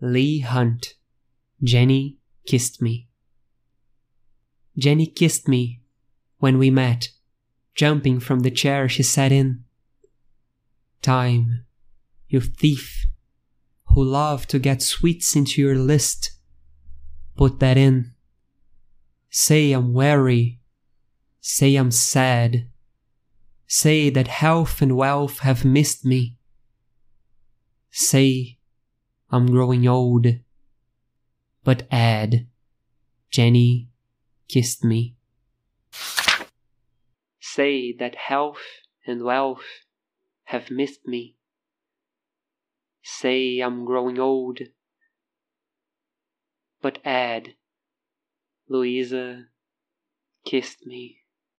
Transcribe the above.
Leigh Hunt. Jenny kissed me. Jenny kissed me when we met, jumping from the chair she sat in. Time, you thief, who love to get sweets into your list, put that in. Say I'm weary, say I'm sad, say that health and wealth have missed me. Say I'm growing old, but add, Jenny kissed me. Say that health and wealth have missed me. Say I'm growing old, but add, Louisa kissed me.